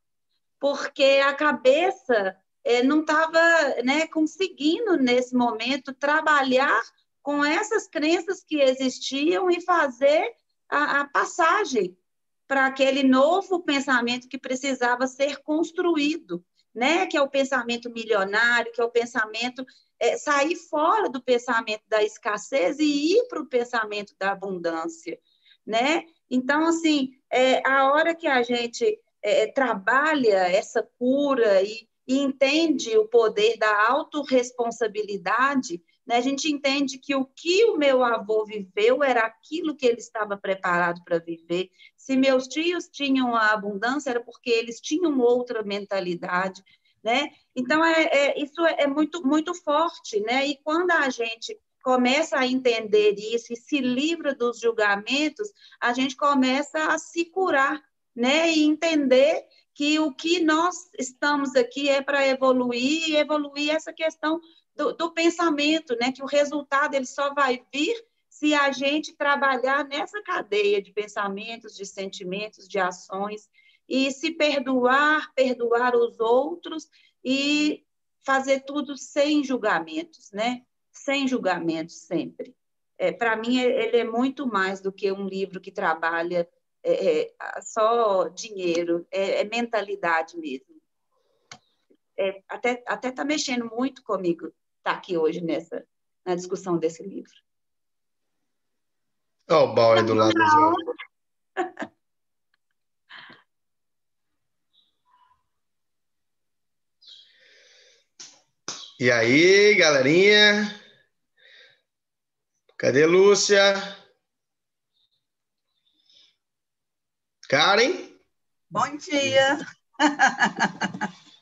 porque a cabeça é, não estava né, conseguindo, nesse momento, trabalhar com essas crenças que existiam e fazer a, a passagem para aquele novo pensamento que precisava ser construído, né? Que é o pensamento milionário, que é o pensamento é, sair fora do pensamento da escassez e ir para o pensamento da abundância, né? Então, assim, é, a hora que a gente é, trabalha essa cura e, e entende o poder da autorresponsabilidade, né? A gente entende que o que o meu avô viveu era aquilo que ele estava preparado para viver. Se meus tios tinham a abundância, era porque eles tinham outra mentalidade. Né? Então, é, é isso é muito, muito forte. Né? E quando a gente começa a entender isso e se livra dos julgamentos, a gente começa a se curar né? e entender que o que nós estamos aqui é para evoluir e evoluir essa questão do, do, pensamento, né? Que o resultado ele só vai vir se a gente trabalhar nessa cadeia de pensamentos, de sentimentos, de ações e se perdoar, perdoar os outros e fazer tudo sem julgamentos, né? Sem julgamentos sempre. É, Para mim, ele é muito mais do que um livro que trabalha é, é, só dinheiro, é, é mentalidade mesmo. É, até até está mexendo muito comigo estar tá aqui hoje nessa na discussão desse livro. Olha o Bauer do lado. E aí, galerinha? Cadê Lúcia? Karen? Bom dia. [LAUGHS]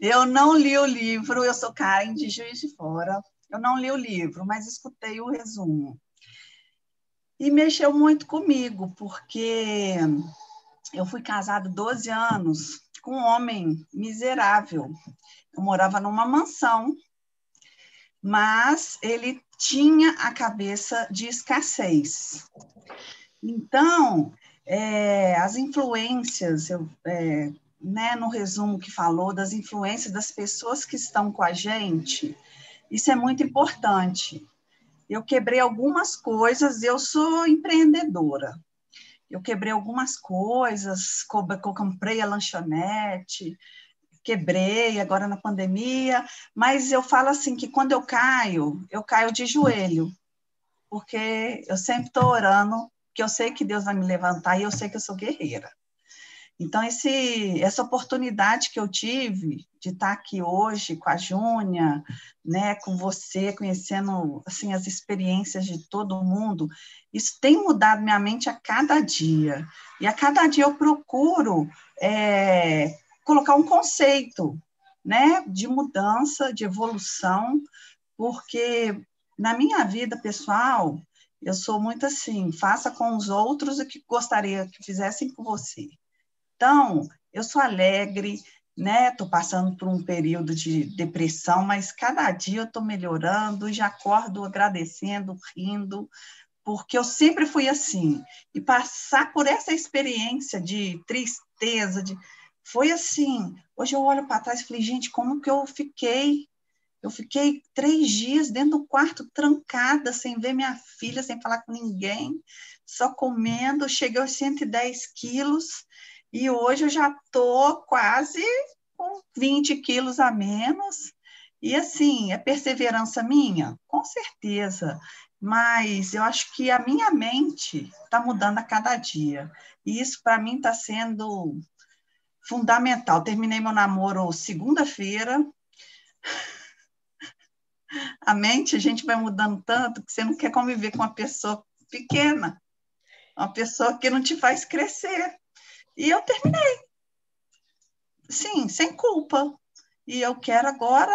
Eu não li o livro, eu sou Karen de Juiz de Fora. Eu não li o livro, mas escutei o resumo. E mexeu muito comigo, porque eu fui casada 12 anos com um homem miserável. Eu morava numa mansão, mas ele tinha a cabeça de escassez. Então, é, as influências, eu, é, né, no resumo que falou, das influências das pessoas que estão com a gente, isso é muito importante. Eu quebrei algumas coisas, eu sou empreendedora. Eu quebrei algumas coisas, comprei a lanchonete, quebrei agora na pandemia, mas eu falo assim que quando eu caio, eu caio de joelho, porque eu sempre estou orando, que eu sei que Deus vai me levantar e eu sei que eu sou guerreira. Então, esse, essa oportunidade que eu tive de estar aqui hoje com a Júnia, né, com você, conhecendo assim, as experiências de todo mundo, isso tem mudado minha mente a cada dia. E a cada dia eu procuro é, colocar um conceito né, de mudança, de evolução, porque na minha vida pessoal, eu sou muito assim, faça com os outros o que gostaria que fizessem com você. Então, eu sou alegre, né? Estou passando por um período de depressão, mas cada dia eu estou melhorando, já acordo agradecendo, rindo, porque eu sempre fui assim. E passar por essa experiência de tristeza, de foi assim. Hoje eu olho para trás e falei, gente, como que eu fiquei? Eu fiquei três dias dentro do quarto, trancada, sem ver minha filha, sem falar com ninguém, só comendo. Cheguei aos 110 quilos e hoje eu já estou quase com 20 quilos a menos. E assim, é perseverança minha? Com certeza. Mas eu acho que a minha mente está mudando a cada dia. E isso, para mim, está sendo fundamental. Terminei meu namoro segunda-feira. [LAUGHS] A mente, a gente vai mudando tanto que você não quer conviver com uma pessoa pequena, uma pessoa que não te faz crescer. E eu terminei. Sim, sem culpa. E eu quero agora,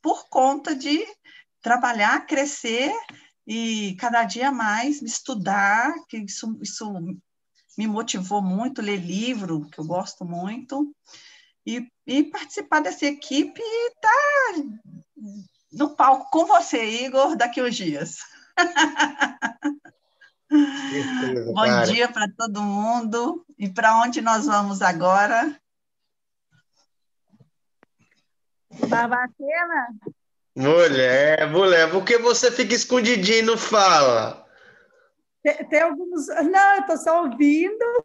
por conta de trabalhar, crescer e cada dia mais estudar, que isso, isso me motivou muito, ler livro, que eu gosto muito, e, e participar dessa equipe e estar tá no palco com você, Igor, daqui uns dias. [LAUGHS] Bom cara. dia para todo mundo. E para onde nós vamos agora? Barbacena? Mulher, mulher, por que você fica escondidinho e não fala? Tem, tem alguns. Não, eu estou só ouvindo,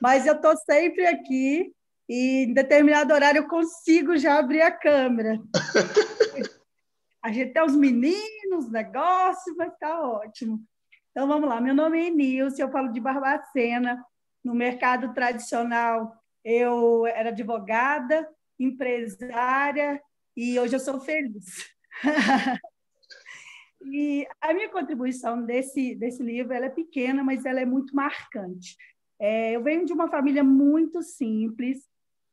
mas eu estou sempre aqui e em determinado horário eu consigo já abrir a câmera. [LAUGHS] a gente tem os meninos, negócio, vai estar tá ótimo. Então vamos lá, meu nome é Nilce, eu falo de Barbacena. No mercado tradicional, eu era advogada, empresária e hoje eu sou feliz. [LAUGHS] e a minha contribuição desse, desse livro ela é pequena, mas ela é muito marcante. É, eu venho de uma família muito simples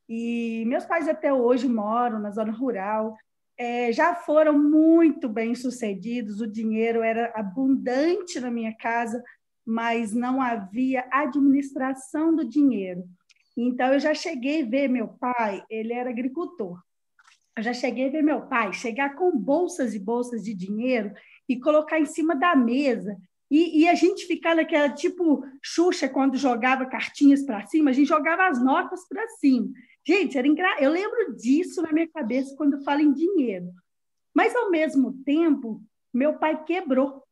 e meus pais até hoje moram na zona rural, é, já foram muito bem sucedidos, o dinheiro era abundante na minha casa, mas não havia administração do dinheiro. Então, eu já cheguei a ver meu pai, ele era agricultor. Eu já cheguei a ver meu pai chegar com bolsas e bolsas de dinheiro e colocar em cima da mesa. E, e a gente ficar naquela tipo Xuxa, quando jogava cartinhas para cima, a gente jogava as notas para cima. Gente, era engra... eu lembro disso na minha cabeça quando falo em dinheiro. Mas, ao mesmo tempo, meu pai quebrou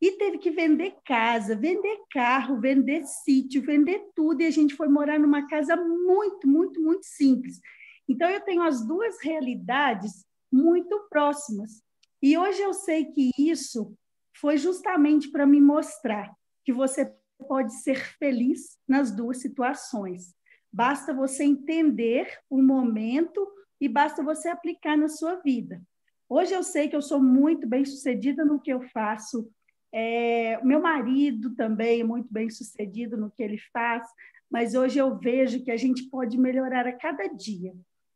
e teve que vender casa, vender carro, vender sítio, vender tudo. E a gente foi morar numa casa muito, muito, muito simples. Então, eu tenho as duas realidades muito próximas. E hoje eu sei que isso foi justamente para me mostrar que você pode ser feliz nas duas situações. Basta você entender o momento e basta você aplicar na sua vida. Hoje eu sei que eu sou muito bem sucedida no que eu faço. É, meu marido também é muito bem sucedido no que ele faz, mas hoje eu vejo que a gente pode melhorar a cada dia.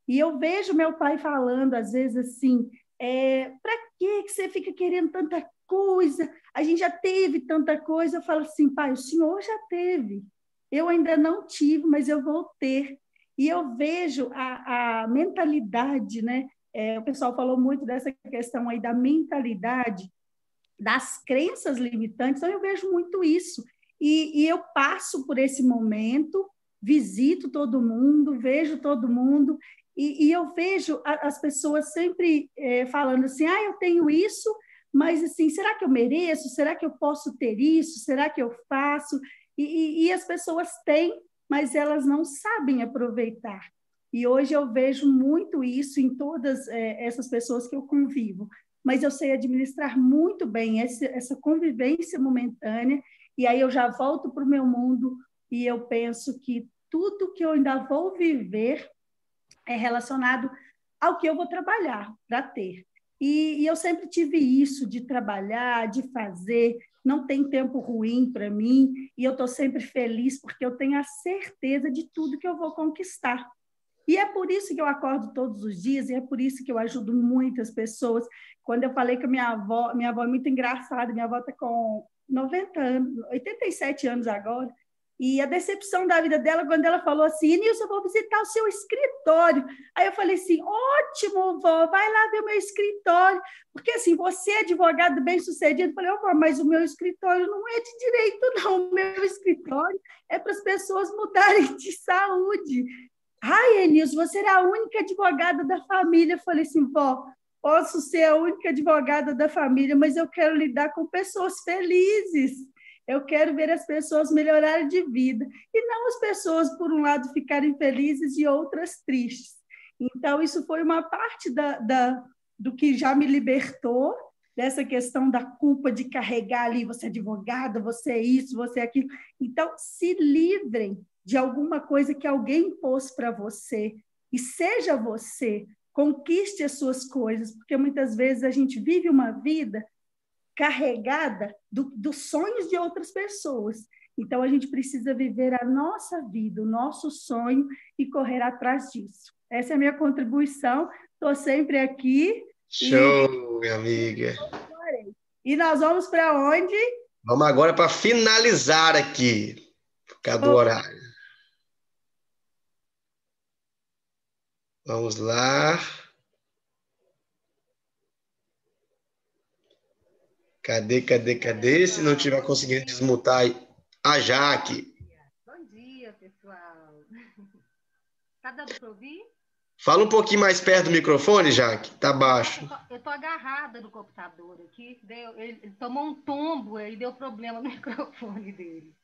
E eu vejo meu pai falando, às vezes, assim: é, para que você fica querendo tanta coisa? A gente já teve tanta coisa. Eu falo assim, pai, o senhor já teve. Eu ainda não tive, mas eu vou ter. E eu vejo a, a mentalidade, né? É, o pessoal falou muito dessa questão aí da mentalidade, das crenças limitantes, então eu vejo muito isso. E, e eu passo por esse momento, visito todo mundo, vejo todo mundo, e, e eu vejo as pessoas sempre é, falando assim: ah, eu tenho isso, mas assim, será que eu mereço? Será que eu posso ter isso? Será que eu faço? E, e, as pessoas têm, mas elas não sabem aproveitar. E hoje eu vejo muito isso em todas é, essas pessoas que eu convivo. Mas eu sei administrar muito bem essa, essa convivência momentânea, e aí eu já volto para o meu mundo e eu penso que tudo que eu ainda vou viver é relacionado ao que eu vou trabalhar para ter. E, e, eu sempre tive isso de trabalhar, de fazer, não tem tempo ruim para mim e eu estou sempre feliz porque eu tenho a certeza de tudo que eu vou conquistar. E é por isso que eu acordo todos os dias e é por isso que eu ajudo muitas pessoas. Quando eu falei que minha avó, minha avó é muito engraçada, minha avó está com 90 anos, 87 anos agora, e a decepção da vida dela quando ela falou assim: Nilson, eu vou visitar o seu escritório. Aí eu falei assim: ótimo, vó, vai lá ver o meu escritório. Porque assim, você é advogado bem sucedido. Eu falei: oh, mas o meu escritório não é de direito, [LAUGHS] não. O meu escritório é para as pessoas mudarem de saúde. Ai, Enilson, você era a única advogada da família. Eu falei assim, vó, posso ser a única advogada da família, mas eu quero lidar com pessoas felizes. Eu quero ver as pessoas melhorarem de vida. E não as pessoas, por um lado, ficarem felizes e outras tristes. Então, isso foi uma parte da, da, do que já me libertou dessa questão da culpa de carregar ali, você é advogada, você é isso, você é aquilo. Então, se livrem de alguma coisa que alguém pôs para você e seja você, conquiste as suas coisas, porque muitas vezes a gente vive uma vida carregada do, dos sonhos de outras pessoas. Então, a gente precisa viver a nossa vida, o nosso sonho e correr atrás disso. Essa é a minha contribuição. Estou sempre aqui Show, minha amiga. E nós vamos para onde? Vamos agora para finalizar aqui, por causa do horário. Vamos lá. Cadê, cadê, cadê? Se não tiver conseguindo desmutar a Jaque. Bom dia, pessoal. Tá dando para ouvir? Fala um pouquinho mais perto do microfone, Jaque. Tá baixo. Eu tô, agarrada no computador aqui. Deu, ele, ele, tomou um tombo e deu problema no [LAUGHS] microfone dele.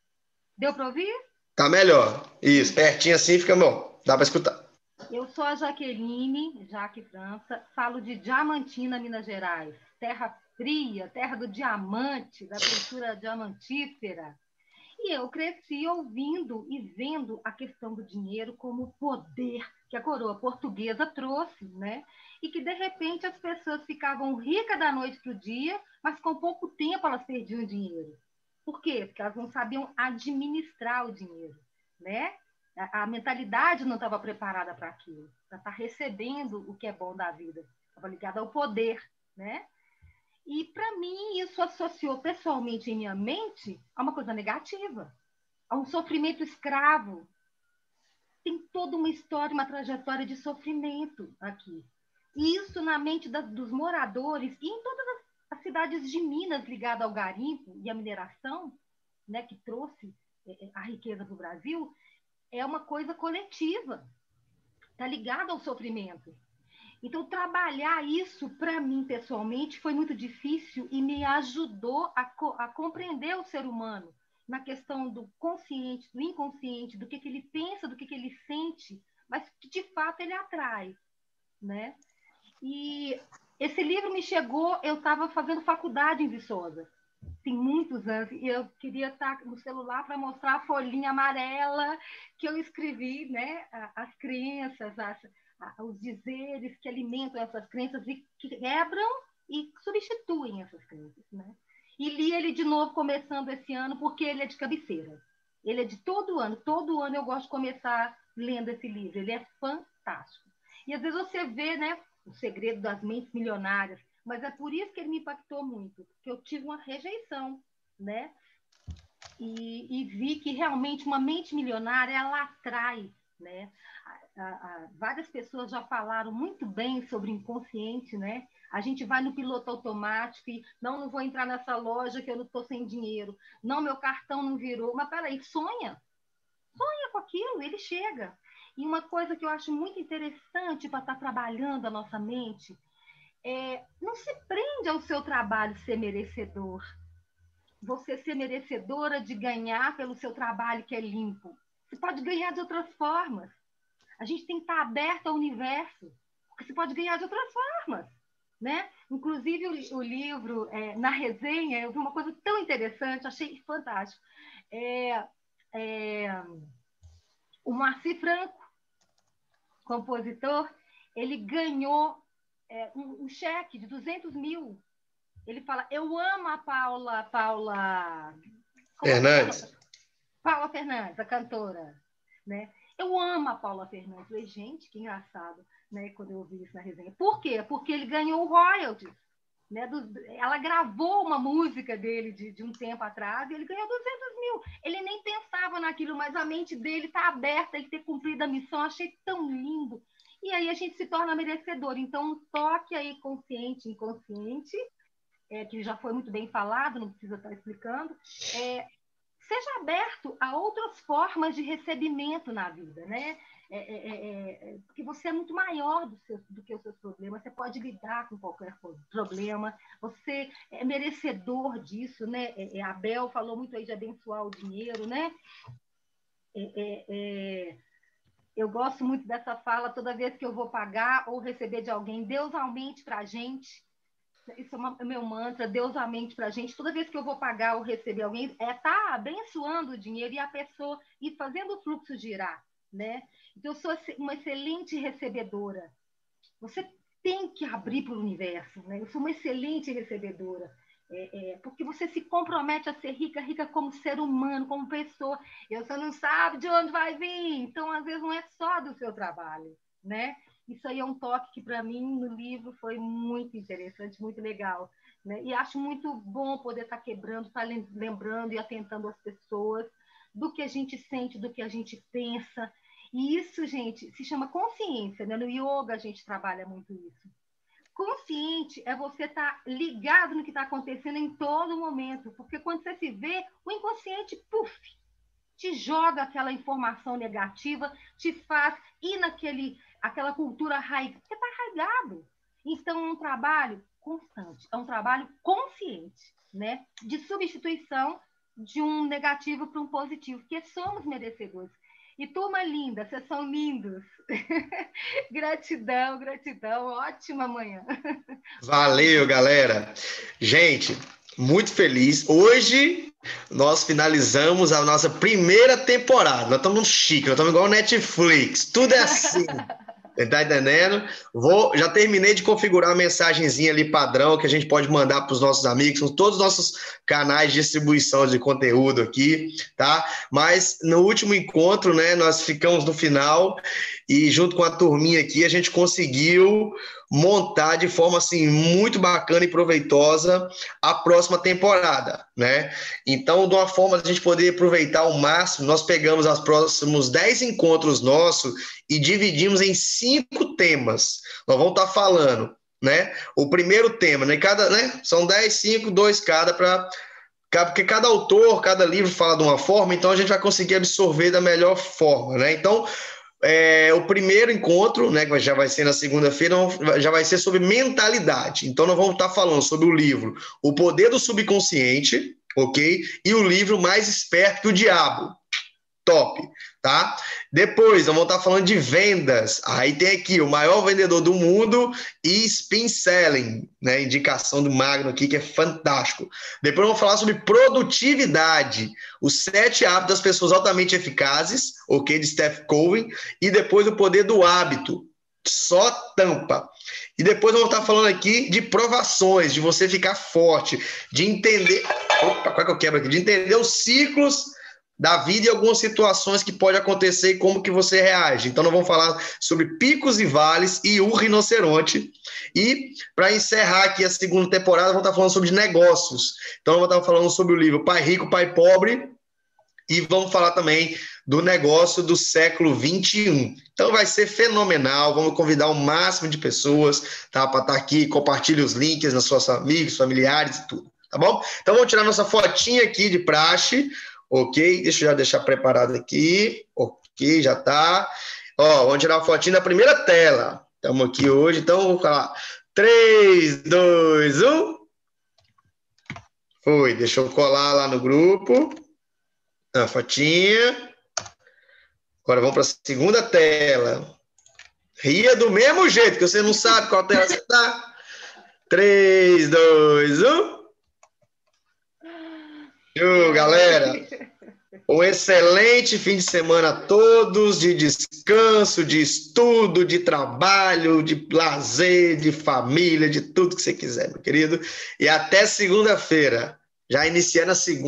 Deu para ouvir? Tá melhor. Isso, pertinho assim fica bom. Dá para escutar. Eu sou a Jaqueline, Jaque França, falo de Diamantina, Minas Gerais. Terra fria, terra do diamante, da cultura diamantífera. E eu cresci ouvindo e vendo a questão do dinheiro como poder que a coroa portuguesa trouxe, né? E que de repente as pessoas ficavam ricas da noite para o dia, mas com pouco tempo elas perdiam dinheiro. Por quê? Porque elas não sabiam administrar o dinheiro, né? A, a mentalidade não estava preparada para aquilo, para estar recebendo o que é bom da vida. Estava ligada ao poder, né? E para mim isso associou pessoalmente em minha mente a uma coisa negativa, a um sofrimento escravo, tem toda uma história, uma trajetória de sofrimento aqui. E isso na mente da, dos moradores e em todas as, as, cidades de Minas ligadas ao garimpo e à mineração, né, que trouxe é, é a riqueza para o Brasil, é uma coisa coletiva, está ligada ao sofrimento. Então, trabalhar isso, para mim, pessoalmente, foi muito difícil e me ajudou a, co a compreender o ser humano, na questão do consciente, do inconsciente, do que, que ele pensa, do que, que ele sente, mas que de fato ele atrai, né? E esse livro me chegou, eu estava fazendo faculdade em Viçosa, tem muitos anos, e eu queria estar no celular para mostrar a folhinha amarela que eu escrevi, né? As crenças, as, os dizeres que alimentam essas crenças e que quebram e substituem essas crenças, né? E li ele de novo começando esse ano, porque ele é de cabeceira. Ele é de todo ano. Todo ano eu gosto de começar lendo esse livro. Ele é fantástico. E às vezes você vê, né, o segredo das mentes milionárias, mas é por isso que ele me impactou muito, porque eu tive uma rejeição, né? E, e vi que realmente uma mente milionária ela atrai, né? Várias pessoas já falaram muito bem sobre inconsciente, né? A gente vai no piloto automático e não, não vou entrar nessa loja que eu não estou sem dinheiro. Não, meu cartão não virou. Mas peraí, sonha. Sonha com aquilo, ele chega. E uma coisa que eu acho muito interessante para estar tá trabalhando a nossa mente é não se prende ao seu trabalho ser merecedor. Você ser merecedora de ganhar pelo seu trabalho que é limpo. Você pode ganhar de outras formas. A gente tem que estar aberto ao universo, porque você pode ganhar de outras formas. Né? Inclusive, o, o livro, é, na resenha, eu vi uma coisa tão interessante, achei fantástico. É, é, o Marci Franco, compositor, ele ganhou é, um, um, cheque de 200 mil. Ele fala: Eu amo a Paula. Paula Fernandes. Paula Fernandes, a cantora. Né? Eu amo a Paula Fernandes. Falei, gente, que engraçado né, quando eu ouvi isso na resenha. Por quê? Porque ele ganhou royalties. Né, ela gravou uma música dele de, de, um tempo atrás e ele ganhou 200 mil. Ele nem pensava naquilo, mas a mente dele está aberta, ele ter cumprido a missão. Achei tão lindo. E aí a gente se torna merecedor. Então, um toque aí consciente, inconsciente, é, que já foi muito bem falado, não precisa estar explicando, é seja aberto a outras formas de recebimento na vida, né? É, é, é, é porque você é muito maior do, seu, do, que os seus problemas, você pode lidar com qualquer problema, você é merecedor disso, né? É, é, Abel falou muito aí de abençoar o dinheiro, né? eu gosto muito dessa fala, toda vez que eu vou pagar ou receber de alguém, Deus aumente para a gente, isso é, uma, é meu mantra, Deus aumente para a gente. Toda vez que eu vou pagar ou receber alguém, é tá abençoando o dinheiro e a pessoa e fazendo o fluxo girar, né? Então, eu sou uma excelente recebedora. Você tem que abrir para o universo, né? Eu sou uma excelente recebedora. É, é, porque você se compromete a ser rica, rica como ser humano, como pessoa. E você não sabe de onde vai vir. Então, às vezes, não é só do seu trabalho, né? Isso aí é um toque que, para mim, no livro foi muito interessante, muito legal. Né? E acho muito bom poder estar tá quebrando, estar tá lembrando e atentando as pessoas do que a gente sente, do que a gente pensa. E isso, gente, se chama consciência. Né? No yoga a gente trabalha muito isso. Consciente é você estar tá ligado no que está acontecendo em todo momento, porque quando você se vê, o inconsciente, puf, te joga aquela informação negativa, te faz ir naquele aquela cultura arraigada, porque está arraigado. Então, é um trabalho constante, é um trabalho consciente, né? De substituição de um negativo para um positivo, porque somos merecedores. E turma linda, vocês são lindos. [LAUGHS] gratidão, gratidão, ótima manhã. Valeu, galera. Gente, muito feliz. Hoje nós finalizamos a nossa primeira temporada. Nós estamos chique, nós estamos igual Netflix. Tudo é assim. [LAUGHS] Tá entendendo? Vou, já terminei de configurar a mensagenzinha ali padrão que a gente pode mandar para os nossos amigos, são todos os nossos canais de distribuição de conteúdo aqui, tá? Mas no último encontro, né, nós ficamos no final e junto com a turminha aqui a gente conseguiu montar de forma assim muito bacana e proveitosa a próxima temporada, né? Então, de uma forma de a gente poder aproveitar ao máximo, nós pegamos os próximos 10 encontros nossos e dividimos em cinco temas. Nós vamos estar falando, né? O primeiro tema, né? Cada, né? São 10, 5, 2 cada para porque cada autor, cada livro fala de uma forma, então a gente vai conseguir absorver da melhor forma, né? Então, é, o primeiro encontro, né, que já vai ser na segunda-feira, já vai ser sobre mentalidade. Então, nós vamos estar falando sobre o livro O Poder do Subconsciente, ok? E o livro Mais Esperto que o Diabo. Top tá? Depois, vamos estar falando de vendas. Aí tem aqui o maior vendedor do mundo e spin selling, né? Indicação do Magno aqui, que é fantástico. Depois vamos falar sobre produtividade, os sete hábitos das pessoas altamente eficazes, ok? De Steph Covey. E depois o poder do hábito, só tampa. E depois vamos estar falando aqui de provações, de você ficar forte, de entender. Opa, qual é que eu quebro aqui? De entender os ciclos da vida e algumas situações que pode acontecer e como que você reage. Então, nós vamos falar sobre picos e vales e o rinoceronte. E, para encerrar aqui a segunda temporada, vamos estar falando sobre negócios. Então, vamos estar falando sobre o livro Pai Rico, Pai Pobre. E vamos falar também do negócio do século 21. Então vai ser fenomenal. Vamos convidar o máximo de pessoas tá, para estar aqui. Compartilhe os links nas suas amigos, familiares e tudo. Tá bom? Então vamos tirar nossa fotinha aqui de praxe. Ok, deixa eu já deixar preparado aqui. Ok, já tá. Ó, vamos tirar uma fotinha da primeira tela. Estamos aqui hoje, então vou falar. 3, 2, 1. Foi, deixa eu colar lá no grupo. A fotinha. Agora vamos para a segunda tela. Ria do mesmo jeito, que você não sabe qual tela você está. 3, 2, 1. Show, galera! Um excelente fim de semana a todos, de descanso, de estudo, de trabalho, de lazer, de família, de tudo que você quiser, meu querido. E até segunda-feira, já iniciando a segunda.